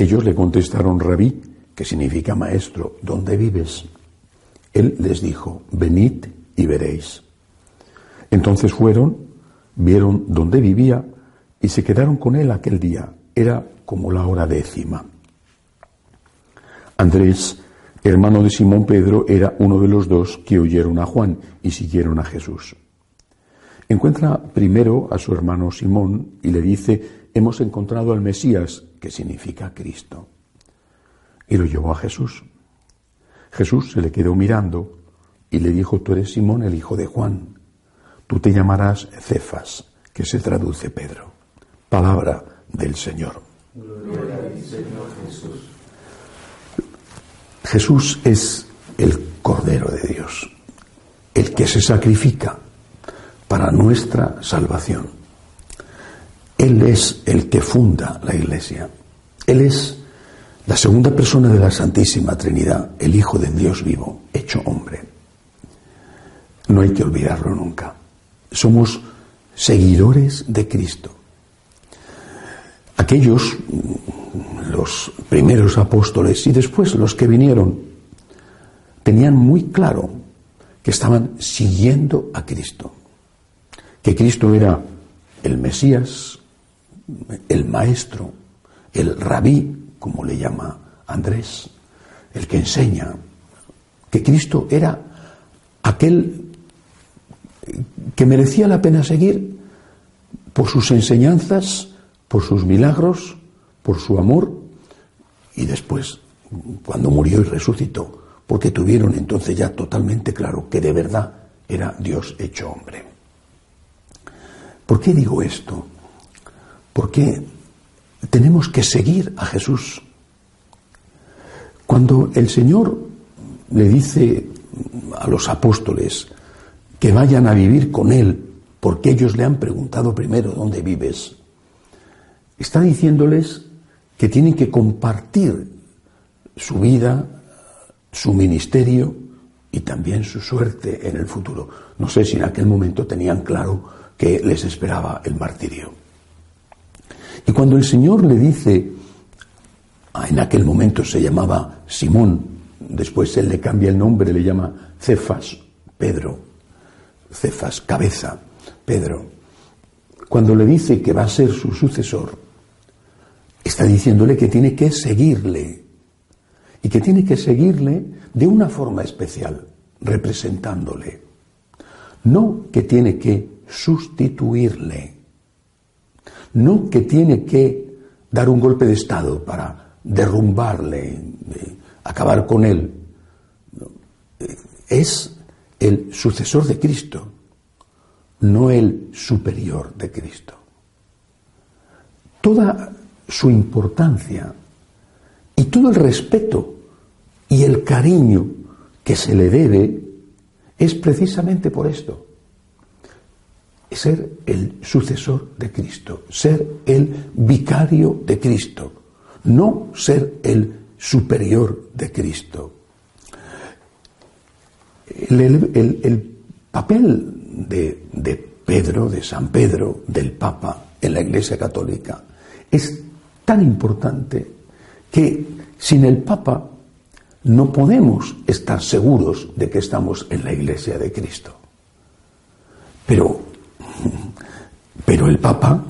Ellos le contestaron, rabí, que significa maestro, ¿dónde vives? Él les dijo, venid y veréis. Entonces fueron, vieron dónde vivía y se quedaron con él aquel día. Era como la hora décima. Andrés, hermano de Simón Pedro, era uno de los dos que oyeron a Juan y siguieron a Jesús. Encuentra primero a su hermano Simón y le dice, hemos encontrado al Mesías, que significa Cristo. Y lo llevó a Jesús. Jesús se le quedó mirando y le dijo, tú eres Simón, el hijo de Juan. Tú te llamarás Cefas, que se traduce Pedro. Palabra del Señor. Jesús. Jesús es el Cordero de Dios, el que se sacrifica para nuestra salvación. Él es el que funda la Iglesia. Él es la segunda persona de la Santísima Trinidad, el Hijo de Dios vivo, hecho hombre. No hay que olvidarlo nunca. Somos seguidores de Cristo. Aquellos, los primeros apóstoles y después los que vinieron, tenían muy claro que estaban siguiendo a Cristo que Cristo era el Mesías, el Maestro, el Rabí, como le llama Andrés, el que enseña, que Cristo era aquel que merecía la pena seguir por sus enseñanzas, por sus milagros, por su amor, y después, cuando murió y resucitó, porque tuvieron entonces ya totalmente claro que de verdad era Dios hecho hombre. ¿Por qué digo esto? Porque tenemos que seguir a Jesús. Cuando el Señor le dice a los apóstoles que vayan a vivir con Él, porque ellos le han preguntado primero dónde vives, está diciéndoles que tienen que compartir su vida, su ministerio y también su suerte en el futuro. No sé si en aquel momento tenían claro que les esperaba el martirio. Y cuando el Señor le dice, ah, en aquel momento se llamaba Simón, después él le cambia el nombre, le llama Cefas, Pedro, Cefas, cabeza, Pedro, cuando le dice que va a ser su sucesor, está diciéndole que tiene que seguirle y que tiene que seguirle de una forma especial, representándole. No que tiene que sustituirle. No que tiene que dar un golpe de Estado para derrumbarle, acabar con él. Es el sucesor de Cristo, no el superior de Cristo. Toda su importancia y todo el respeto y el cariño que se le debe es precisamente por esto ser el sucesor de Cristo, ser el vicario de Cristo, no ser el superior de Cristo. El, papel de, de Pedro, de San Pedro, del Papa en la Iglesia Católica es tan importante que sin el Papa no podemos estar seguros de que estamos en la Iglesia de Cristo. Pero pero el Papa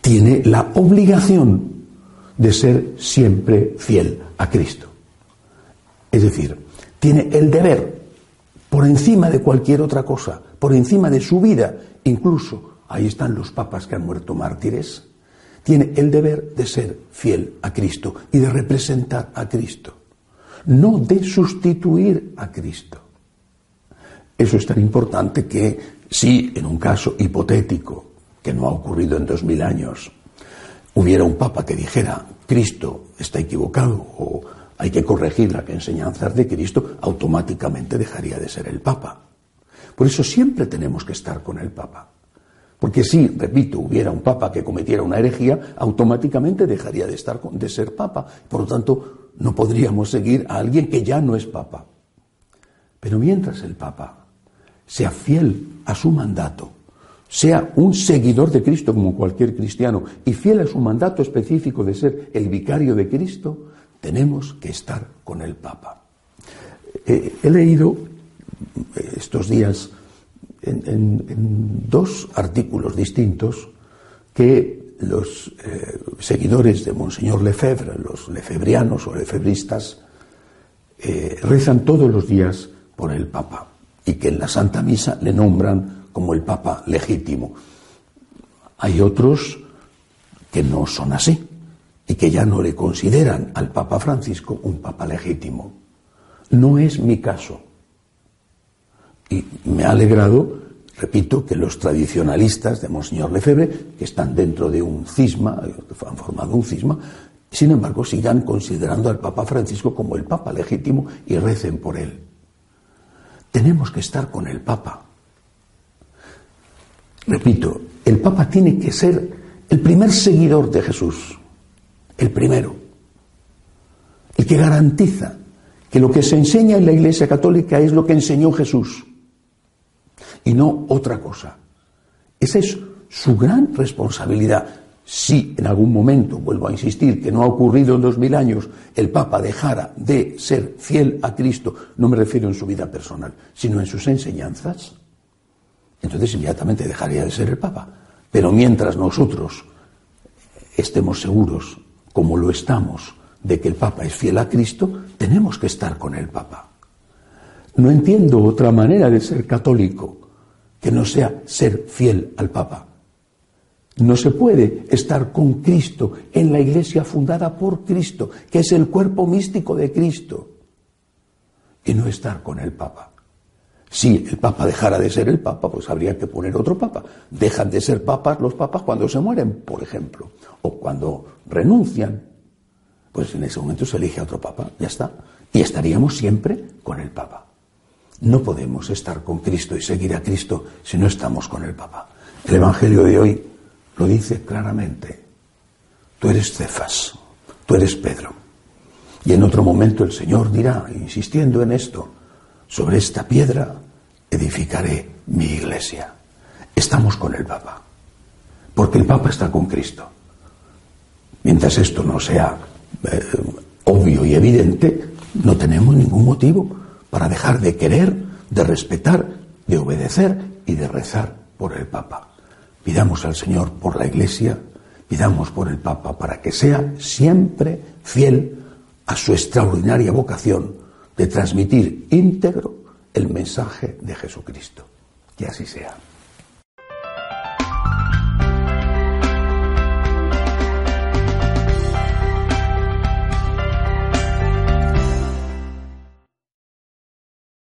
tiene la obligación de ser siempre fiel a Cristo. Es decir, tiene el deber, por encima de cualquier otra cosa, por encima de su vida, incluso, ahí están los papas que han muerto mártires, tiene el deber de ser fiel a Cristo y de representar a Cristo, no de sustituir a Cristo. Eso es tan importante que si en un caso hipotético, que no ha ocurrido en dos mil años, hubiera un papa que dijera Cristo está equivocado o hay que corregir las enseñanzas de Cristo, automáticamente dejaría de ser el Papa. Por eso siempre tenemos que estar con el Papa. Porque si, repito, hubiera un papa que cometiera una herejía, automáticamente dejaría de, estar, de ser papa. Por lo tanto, no podríamos seguir a alguien que ya no es papa. Pero mientras el papa sea fiel a su mandato, sea un seguidor de Cristo como cualquier cristiano y fiel a su mandato específico de ser el vicario de Cristo, tenemos que estar con el Papa. Eh, he leído estos días en, dos artículos distintos que los eh, seguidores de Monseñor Lefebvre, los lefebrianos o lefebristas, eh, rezan todos los días por el Papa y que en la Santa Misa le nombran como el Papa legítimo. Hay otros que no son así y que ya no le consideran al Papa Francisco un Papa legítimo. No es mi caso. Y me ha alegrado, repito, que los tradicionalistas de Monseñor Lefebvre, que están dentro de un cisma, han formado un cisma, sin embargo sigan considerando al Papa Francisco como el Papa legítimo y recen por él. Tenemos que estar con el Papa. Repito, el Papa tiene que ser el primer seguidor de Jesús, el primero, el que garantiza que lo que se enseña en la Iglesia Católica es lo que enseñó Jesús y no otra cosa. Esa es su gran responsabilidad. Si en algún momento, vuelvo a insistir, que no ha ocurrido en dos mil años, el Papa dejara de ser fiel a Cristo, no me refiero en su vida personal, sino en sus enseñanzas, entonces inmediatamente dejaría de ser el Papa. Pero mientras nosotros estemos seguros, como lo estamos, de que el Papa es fiel a Cristo, tenemos que estar con el Papa. No entiendo otra manera de ser católico que no sea ser fiel al Papa. No se puede estar con Cristo en la iglesia fundada por Cristo, que es el cuerpo místico de Cristo, y no estar con el Papa. Si el Papa dejara de ser el Papa, pues habría que poner otro Papa. Dejan de ser papas los papas cuando se mueren, por ejemplo, o cuando renuncian. Pues en ese momento se elige a otro Papa, ya está. Y estaríamos siempre con el Papa. No podemos estar con Cristo y seguir a Cristo si no estamos con el Papa. El Evangelio de hoy lo dice claramente. Tú eres Cefas, tú eres Pedro. Y en otro momento el Señor dirá, insistiendo en esto, sobre esta piedra edificaré mi iglesia. Estamos con el Papa, porque el Papa está con Cristo. Mientras esto no sea eh, obvio y evidente, no tenemos ningún motivo para dejar de querer, de respetar, de obedecer y de rezar por el Papa. Pidamos al Señor por la Iglesia, pidamos por el Papa para que sea siempre fiel a su extraordinaria vocación de transmitir íntegro el mensaje de Jesucristo. Que así sea.